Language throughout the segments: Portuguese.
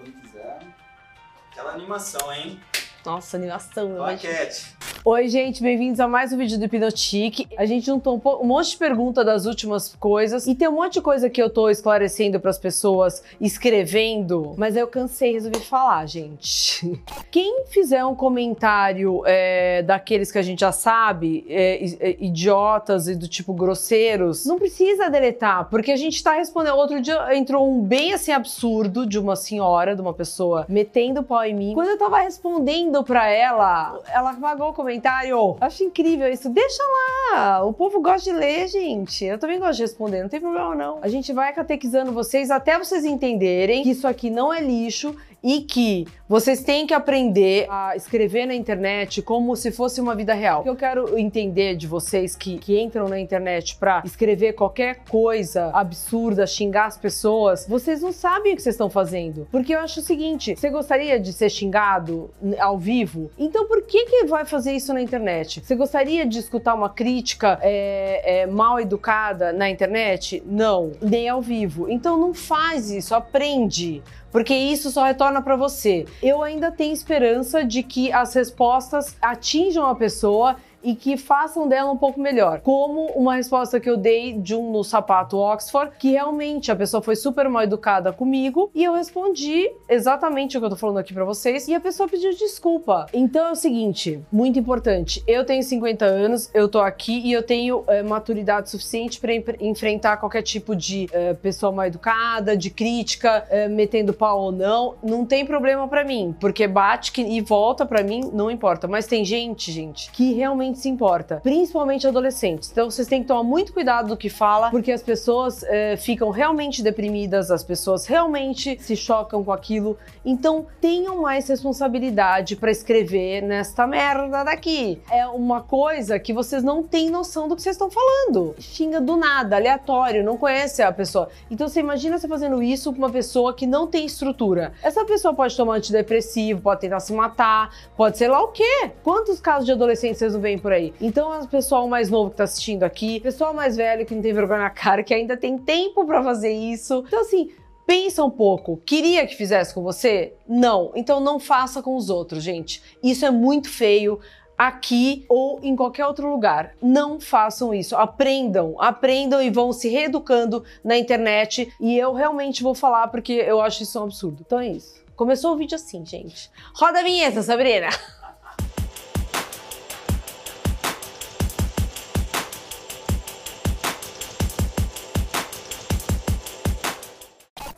Quando quiser. Aquela animação, hein? Nossa, animação. eu. Plaquete. Oi, gente, bem-vindos a mais um vídeo do Hipnotique. A gente juntou um, um monte de perguntas das últimas coisas e tem um monte de coisa que eu tô esclarecendo pras pessoas, escrevendo, mas eu cansei e resolvi falar, gente. Quem fizer um comentário é, daqueles que a gente já sabe, é, é, idiotas e do tipo grosseiros, não precisa deletar, porque a gente tá respondendo. Outro dia entrou um bem assim absurdo de uma senhora, de uma pessoa metendo pau em mim. Quando eu tava respondendo pra ela, ela apagou o comentário. Acho incrível isso. Deixa lá. O povo gosta de ler, gente. Eu também gosto de responder, não tem problema não. A gente vai catequizando vocês até vocês entenderem que isso aqui não é lixo e que vocês têm que aprender a escrever na internet como se fosse uma vida real. Eu quero entender de vocês que, que entram na internet pra escrever qualquer coisa absurda, xingar as pessoas, vocês não sabem o que vocês estão fazendo. Porque eu acho o seguinte: você gostaria de ser xingado ao vivo? Então por que, que vai fazer isso na internet? Você gostaria de escutar uma crítica é, é, mal educada na internet? Não, nem ao vivo. Então não faz isso, aprende porque isso só retorna para você. Eu ainda tenho esperança de que as respostas atinjam a pessoa e que façam dela um pouco melhor. Como uma resposta que eu dei de um no sapato Oxford, que realmente a pessoa foi super mal educada comigo e eu respondi exatamente o que eu tô falando aqui para vocês e a pessoa pediu desculpa. Então é o seguinte, muito importante. Eu tenho 50 anos, eu tô aqui e eu tenho eh, maturidade suficiente para enfrentar qualquer tipo de eh, pessoa mal educada, de crítica, eh, metendo pau ou não, não tem problema pra mim, porque bate e volta pra mim, não importa. Mas tem gente, gente, que realmente se importa, principalmente adolescentes. Então vocês têm que tomar muito cuidado do que fala, porque as pessoas eh, ficam realmente deprimidas, as pessoas realmente se chocam com aquilo. Então tenham mais responsabilidade pra escrever nesta merda daqui. É uma coisa que vocês não têm noção do que vocês estão falando. Xinga do nada, aleatório, não conhece a pessoa. Então você imagina você fazendo isso com uma pessoa que não tem estrutura. Essa pessoa pode tomar antidepressivo, pode tentar se matar, pode sei lá o quê. Quantos casos de adolescentes vocês não veem por aí? Então, o pessoal mais novo que tá assistindo aqui, pessoal mais velho que não tem vergonha na cara, que ainda tem tempo pra fazer isso. Então, assim, Pensa um pouco. Queria que fizesse com você? Não. Então não faça com os outros, gente. Isso é muito feio aqui ou em qualquer outro lugar. Não façam isso. Aprendam, aprendam e vão se reeducando na internet. E eu realmente vou falar porque eu acho isso um absurdo. Então é isso. Começou o vídeo assim, gente. Roda a vinheta, Sabrina.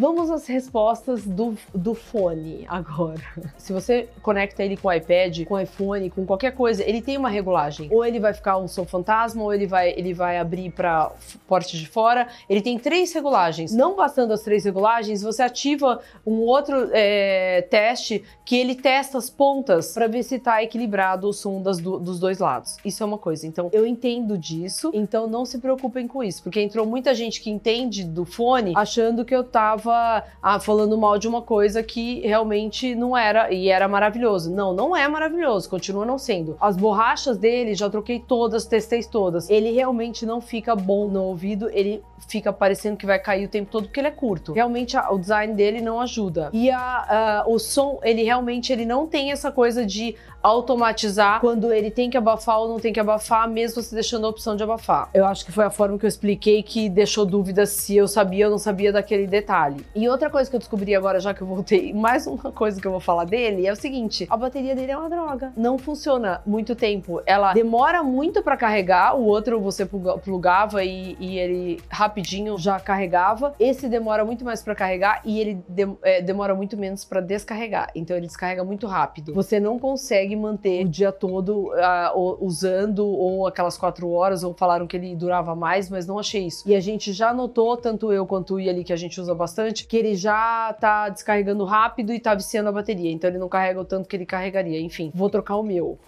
Vamos às respostas do, do fone agora. Se você conecta ele com o iPad, com o iPhone, com qualquer coisa, ele tem uma regulagem. Ou ele vai ficar um som fantasma, ou ele vai, ele vai abrir para porte de fora. Ele tem três regulagens. Não bastando as três regulagens, você ativa um outro é, teste que ele testa as pontas para ver se está equilibrado o som das do- dos dois lados. Isso é uma coisa. Então, eu entendo disso, então não se preocupem com isso, porque entrou muita gente que entende do fone achando que eu tava ah, falando mal de uma coisa que realmente não era e era maravilhoso. Não, não é maravilhoso, continua não sendo. As borrachas dele já troquei todas, testei todas. Ele realmente não fica bom no ouvido, ele fica parecendo que vai cair o tempo todo porque ele é curto. Realmente a- o design dele não ajuda. E a- a- o som, ele realmente ele não tem essa coisa de automatizar quando ele tem que abafar ou não tem que abafar, mesmo você deixando a opção de abafar. Eu acho que foi a forma que eu expliquei que deixou dúvidas se eu sabia ou não sabia daquele detalhe. E outra coisa que eu descobri agora, já que eu voltei, mais uma coisa que eu vou falar dele, é o seguinte: a bateria dele é uma droga. Não funciona muito tempo. Ela demora muito pra carregar, o outro você pluga- plugava e, e ele rapidinho já carregava. Esse demora muito mais pra carregar e ele dem- é, demora muito menos pra descarregar. Então ele descarrega muito rápido. Você não consegue manter o dia todo o- usando ou aquelas quatro horas, ou falaram que ele durava mais, mas não achei isso. E a gente já notou, tanto eu quanto o Iali, que a gente usa bastante, que ele já tá descarregando rápido e tá viciando a bateria. Então ele não carrega o tanto que ele carregaria. Enfim, vou trocar o meu.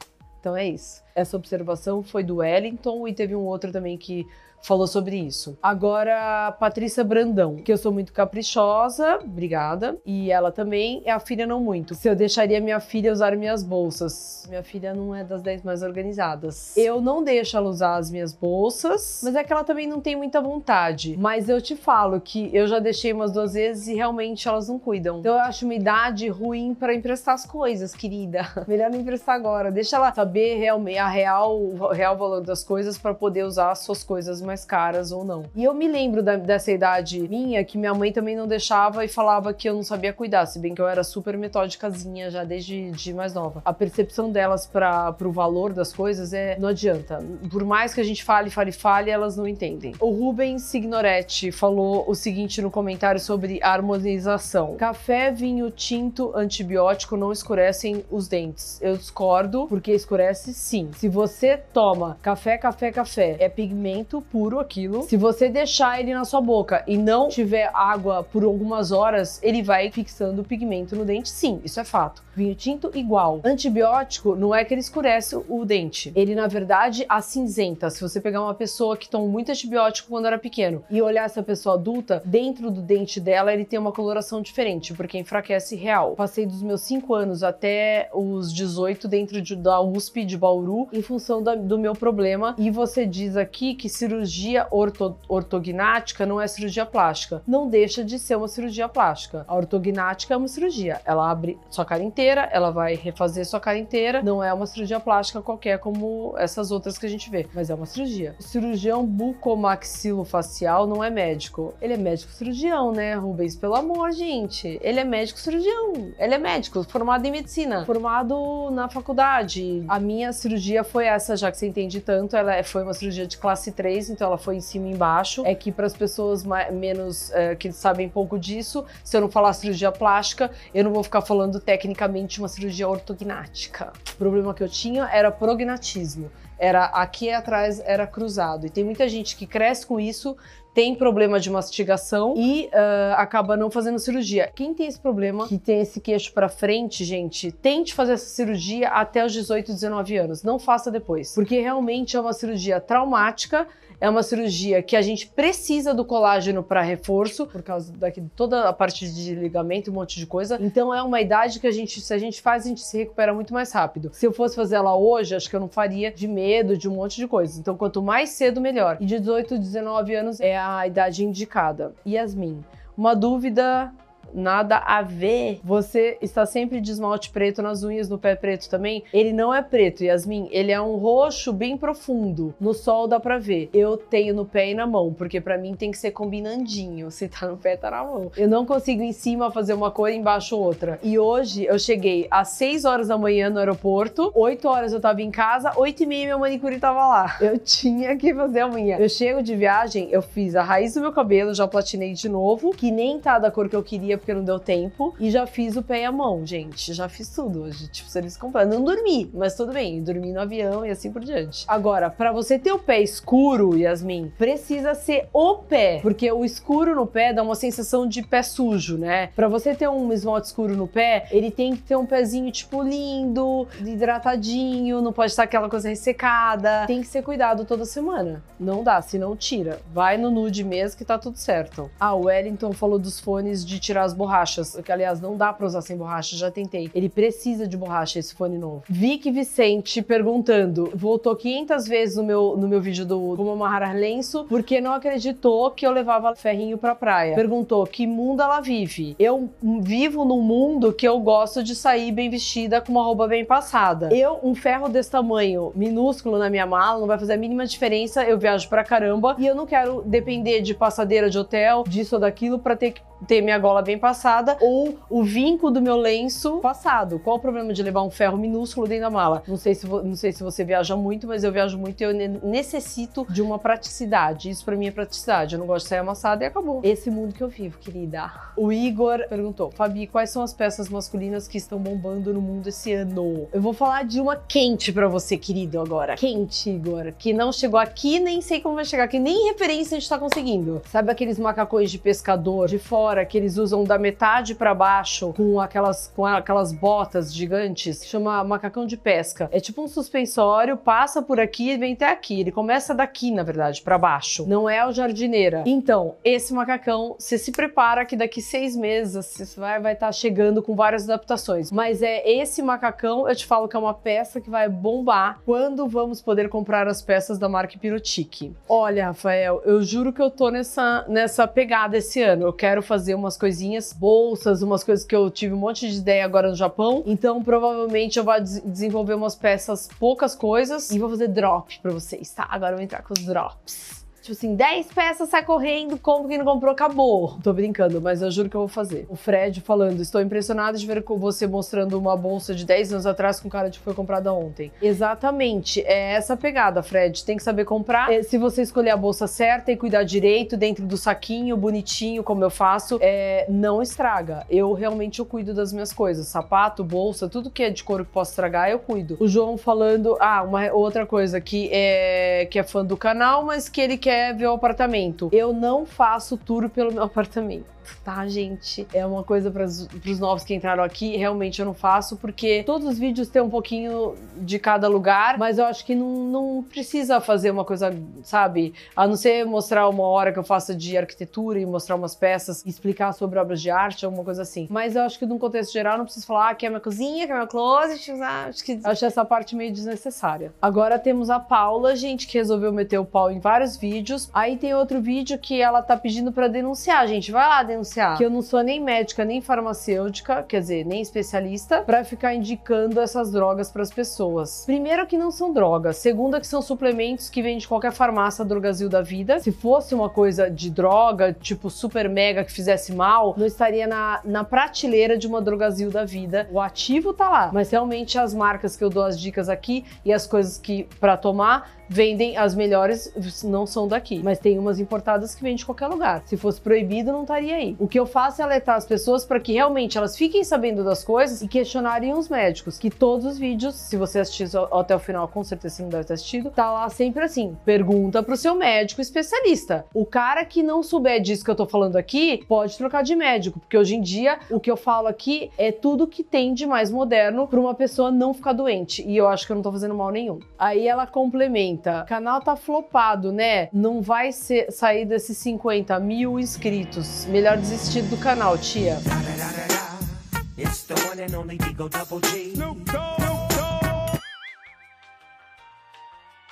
Então é isso. Essa observação foi do Wellington e teve um outro também que falou sobre isso. Agora, Patrícia Brandão, que eu sou muito caprichosa, obrigada. E ela também é a filha não muito. Se eu deixaria minha filha usar minhas bolsas. Minha filha não é das 10 mais organizadas. Eu não deixo ela usar as minhas bolsas, mas é que ela também não tem muita vontade. Mas eu te falo que eu já deixei umas duas vezes e realmente elas não cuidam. Então eu acho uma idade ruim para emprestar as coisas, querida. Melhor não emprestar agora. Deixa ela saber realmente a real, o real valor das coisas para poder usar as suas coisas mais caras ou não. E eu me lembro da, dessa idade minha que minha mãe também não deixava e falava que eu não sabia cuidar, se bem que eu era super metódicazinha já desde de mais nova. A percepção delas para o valor das coisas é não adianta. Por mais que a gente fale, fale, fale, elas não entendem. O Rubens Signoretti falou o seguinte no comentário sobre harmonização: café, vinho tinto, antibiótico não escurecem os dentes. Eu discordo, porque escurece sim. Se você toma café, café, café, é pigmento puro aquilo. Se você deixar ele na sua boca e não tiver água por algumas horas, ele vai fixando o pigmento no dente, sim, isso é fato. Vinho tinto igual. Antibiótico não é que ele escurece o dente. Ele, na verdade, acinzenta. Se você pegar uma pessoa que tomou muito antibiótico quando era pequeno e olhar essa pessoa adulta, dentro do dente dela ele tem uma coloração diferente, porque enfraquece real. Passei dos meus 5 anos até os 18 dentro de, da USP de Bauru em função do meu problema. E você diz aqui que cirurgia orto, ortognática não é cirurgia plástica. Não deixa de ser uma cirurgia plástica. A ortognática é uma cirurgia. Ela abre sua cara inteira, ela vai refazer sua cara inteira. Não é uma cirurgia plástica qualquer como essas outras que a gente vê, mas é uma cirurgia. O cirurgião bucomaxilofacial não é médico. Ele é médico cirurgião, né, Rubens? Pelo amor, gente. Ele é médico cirurgião. Ele é médico, formado em medicina, formado na faculdade. A minha cirurgia foi essa, já que você entende tanto. Ela é, foi uma cirurgia de classe 3, então ela foi em cima e embaixo. É que para as pessoas mais, menos é, que sabem pouco disso, se eu não falar cirurgia plástica, eu não vou ficar falando tecnicamente uma cirurgia ortognática. O problema que eu tinha era prognatismo. Era aqui atrás era cruzado. E tem muita gente que cresce com isso, tem problema de mastigação e uh, acaba não fazendo cirurgia. Quem tem esse problema, que tem esse queixo para frente, gente, tente fazer essa cirurgia até os 18, 19 anos. Não faça depois, porque realmente é uma cirurgia traumática é uma cirurgia que a gente precisa do colágeno para reforço, por causa daqui toda a parte de ligamento, um monte de coisa. Então é uma idade que a gente, se a gente faz, a gente se recupera muito mais rápido. Se eu fosse fazer ela hoje, acho que eu não faria de medo, de um monte de coisa. Então quanto mais cedo, melhor. E de 18 a 19 anos é a idade indicada. Yasmin, uma dúvida nada a ver. Você está sempre de esmalte preto nas unhas, no pé preto também. Ele não é preto, Yasmin. Ele é um roxo bem profundo. No sol dá pra ver. Eu tenho no pé e na mão, porque para mim tem que ser combinandinho. Se tá no pé, tá na mão. Eu não consigo em cima fazer uma cor e embaixo outra. E hoje eu cheguei às 6 horas da manhã no aeroporto, 8 horas eu tava em casa, 8 e meia minha manicure tava lá. Eu tinha que fazer a unha. Eu chego de viagem, eu fiz a raiz do meu cabelo, já platinei de novo, que nem tá da cor que eu queria, porque não deu tempo. E já fiz o pé e a mão, gente. Já fiz tudo hoje, tipo, serviço completo. Não dormi, mas tudo bem. Dormi no avião e assim por diante. Agora, para você ter o pé escuro, Yasmin, precisa ser o pé. Porque o escuro no pé dá uma sensação de pé sujo, né? Para você ter um esmalte escuro no pé, ele tem que ter um pezinho, tipo, lindo, hidratadinho, não pode estar aquela coisa ressecada. Tem que ser cuidado toda semana. Não dá, se não tira. Vai no nude mesmo que tá tudo certo. Ah, o Wellington falou dos fones de tirar as borrachas, que aliás não dá para usar sem borracha, já tentei. Ele precisa de borracha esse fone novo. Vicky Vicente perguntando, voltou 500 vezes no meu, no meu vídeo do como amarrar lenço, porque não acreditou que eu levava ferrinho pra praia. Perguntou que mundo ela vive. Eu vivo num mundo que eu gosto de sair bem vestida com uma roupa bem passada. Eu, um ferro desse tamanho, minúsculo na minha mala, não vai fazer a mínima diferença. Eu viajo pra caramba e eu não quero depender de passadeira de hotel, disso ou daquilo, pra ter que ter minha gola bem passada ou o vinco do meu lenço passado. Qual o problema de levar um ferro minúsculo dentro da mala? Não sei se, não sei se você viaja muito, mas eu viajo muito e eu necessito de uma praticidade. Isso para mim é praticidade. Eu não gosto de sair amassada e acabou. Esse mundo que eu vivo, querida. O Igor perguntou: Fabi, quais são as peças masculinas que estão bombando no mundo esse ano? Eu vou falar de uma quente para você, querido, agora. Quente, Igor, que não chegou aqui, nem sei como vai chegar aqui, nem referência a gente tá conseguindo. Sabe aqueles macacões de pescador de fora? Agora que eles usam da metade para baixo com aquelas, com aquelas botas gigantes, chama macacão de pesca. É tipo um suspensório, passa por aqui e vem até aqui. Ele começa daqui, na verdade, para baixo. Não é o jardineira. Então, esse macacão, você se prepara que daqui seis meses você vai estar vai tá chegando com várias adaptações. Mas é esse macacão, eu te falo que é uma peça que vai bombar quando vamos poder comprar as peças da marca Pirotique. Olha, Rafael, eu juro que eu tô nessa, nessa pegada esse ano. Eu quero fazer umas coisinhas, bolsas, umas coisas que eu tive um monte de ideia agora no Japão. Então, provavelmente eu vou des desenvolver umas peças, poucas coisas, e vou fazer drop pra vocês, tá? Agora eu vou entrar com os drops. Tipo assim, 10 peças, sai correndo, compra quem não comprou, acabou. Tô brincando, mas eu juro que eu vou fazer. O Fred falando, estou impressionado de ver você mostrando uma bolsa de 10 anos atrás com cara de que foi comprada ontem. Exatamente, é essa pegada, Fred. Tem que saber comprar. É, se você escolher a bolsa certa e cuidar direito, dentro do saquinho, bonitinho, como eu faço, é, não estraga. Eu realmente eu cuido das minhas coisas. Sapato, bolsa, tudo que é de couro que posso estragar, eu cuido. O João falando, ah, uma outra coisa que é, que é fã do canal, mas que ele quer ver o apartamento. Eu não faço tour pelo meu apartamento tá, gente? É uma coisa para os novos que entraram aqui, realmente eu não faço, porque todos os vídeos têm um pouquinho de cada lugar, mas eu acho que não, não precisa fazer uma coisa, sabe? A não ser mostrar uma hora que eu faça de arquitetura e mostrar umas peças, explicar sobre obras de arte, alguma coisa assim. Mas eu acho que num contexto geral não preciso falar que é minha cozinha, que é meu closet, acho que acho essa parte meio desnecessária. Agora temos a Paula, gente, que resolveu meter o pau em vários vídeos. Aí tem outro vídeo que ela tá pedindo para denunciar, gente. Vai lá denunciar. Que eu não sou nem médica, nem farmacêutica, quer dizer, nem especialista, para ficar indicando essas drogas para as pessoas. Primeiro que não são drogas, segundo que são suplementos que vêm de qualquer farmácia drogazil da vida. Se fosse uma coisa de droga, tipo super mega que fizesse mal, não estaria na, na prateleira de uma drogazil da vida. O ativo tá lá, mas realmente as marcas que eu dou as dicas aqui e as coisas que para tomar vendem as melhores, não são daqui, mas tem umas importadas que vêm de qualquer lugar. Se fosse proibido, não estaria O que eu faço é alertar as pessoas para que realmente elas fiquem sabendo das coisas e questionarem os médicos. Que todos os vídeos, se você assistir até o final, com certeza você não deve ter assistido, tá lá sempre assim: pergunta pro seu médico especialista. O cara que não souber disso que eu tô falando aqui, pode trocar de médico, porque hoje em dia o que eu falo aqui é tudo que tem de mais moderno para uma pessoa não ficar doente. E eu acho que eu não tô fazendo mal nenhum. Aí ela complementa canal tá flopado, né? Não vai ser, sair desses 50 mil inscritos. Melhor desistir do canal, tia.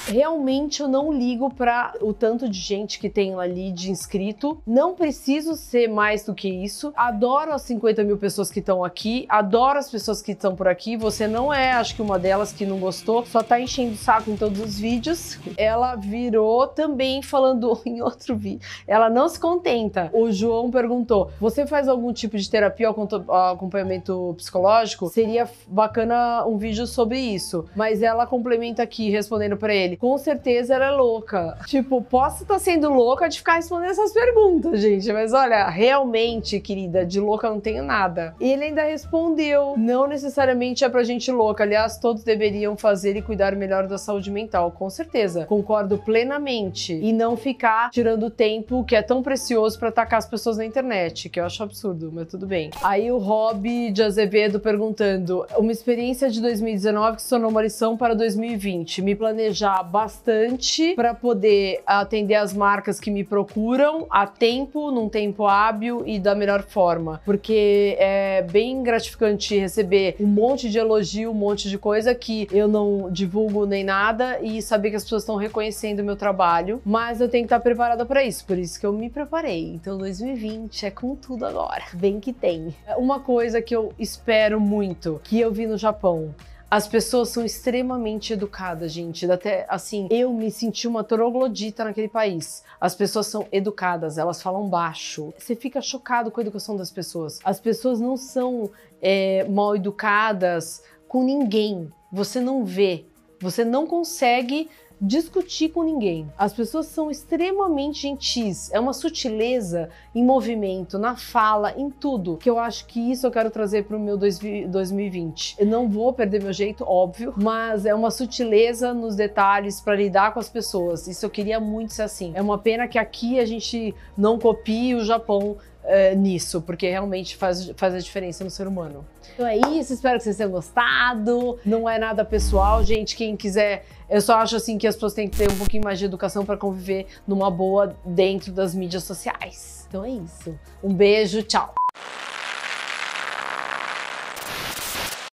Realmente eu não ligo para o tanto de gente que tem ali de inscrito. Não preciso ser mais do que isso. Adoro as 50 mil pessoas que estão aqui, adoro as pessoas que estão por aqui. Você não é, acho que uma delas que não gostou, só tá enchendo o saco em todos os vídeos. Ela virou também falando em outro vídeo. Ela não se contenta. O João perguntou: você faz algum tipo de terapia ou acompanhamento psicológico? Seria bacana um vídeo sobre isso. Mas ela complementa aqui respondendo para ele com certeza ela é louca. Tipo, posso estar tá sendo louca de ficar respondendo essas perguntas, gente, mas olha, realmente, querida, de louca não tenho nada. E ele ainda respondeu: não necessariamente é pra gente louca. Aliás, todos deveriam fazer e cuidar melhor da saúde mental, com certeza. Concordo plenamente. E não ficar tirando tempo que é tão precioso para atacar as pessoas na internet, que eu acho absurdo, mas tudo bem. Aí o Rob de Azevedo perguntando: uma experiência de 2019 que se uma lição para 2020. Me planejar bastante para poder atender as marcas que me procuram a tempo, num tempo hábil e da melhor forma. Porque é bem gratificante receber um monte de elogio, um monte de coisa que eu não divulgo nem nada e saber que as pessoas estão reconhecendo o meu trabalho. Mas eu tenho que estar preparada para isso, por isso que eu me preparei. Então 2020 é com tudo agora. Bem que tem. Uma coisa que eu espero muito, que eu vi no Japão, as pessoas são extremamente educadas, gente. Até assim, eu me senti uma troglodita naquele país. As pessoas são educadas, elas falam baixo. Você fica chocado com a educação das pessoas. As pessoas não são é, mal educadas com ninguém. Você não vê. Você não consegue discutir com ninguém. As pessoas são extremamente gentis. É uma sutileza em movimento, na fala, em tudo. Que eu acho que isso eu quero trazer para o meu 2020. Eu não vou perder meu jeito, óbvio, mas é uma sutileza nos detalhes para lidar com as pessoas. Isso eu queria muito ser assim. É uma pena que aqui a gente não copie o Japão é, nisso, porque realmente faz, faz a diferença no ser humano. Então é isso, espero que vocês tenham gostado. Não é nada pessoal, gente. Quem quiser, eu só acho assim que as pessoas têm que ter um pouquinho mais de educação para conviver numa boa dentro das mídias sociais. Então é isso. Um beijo, tchau.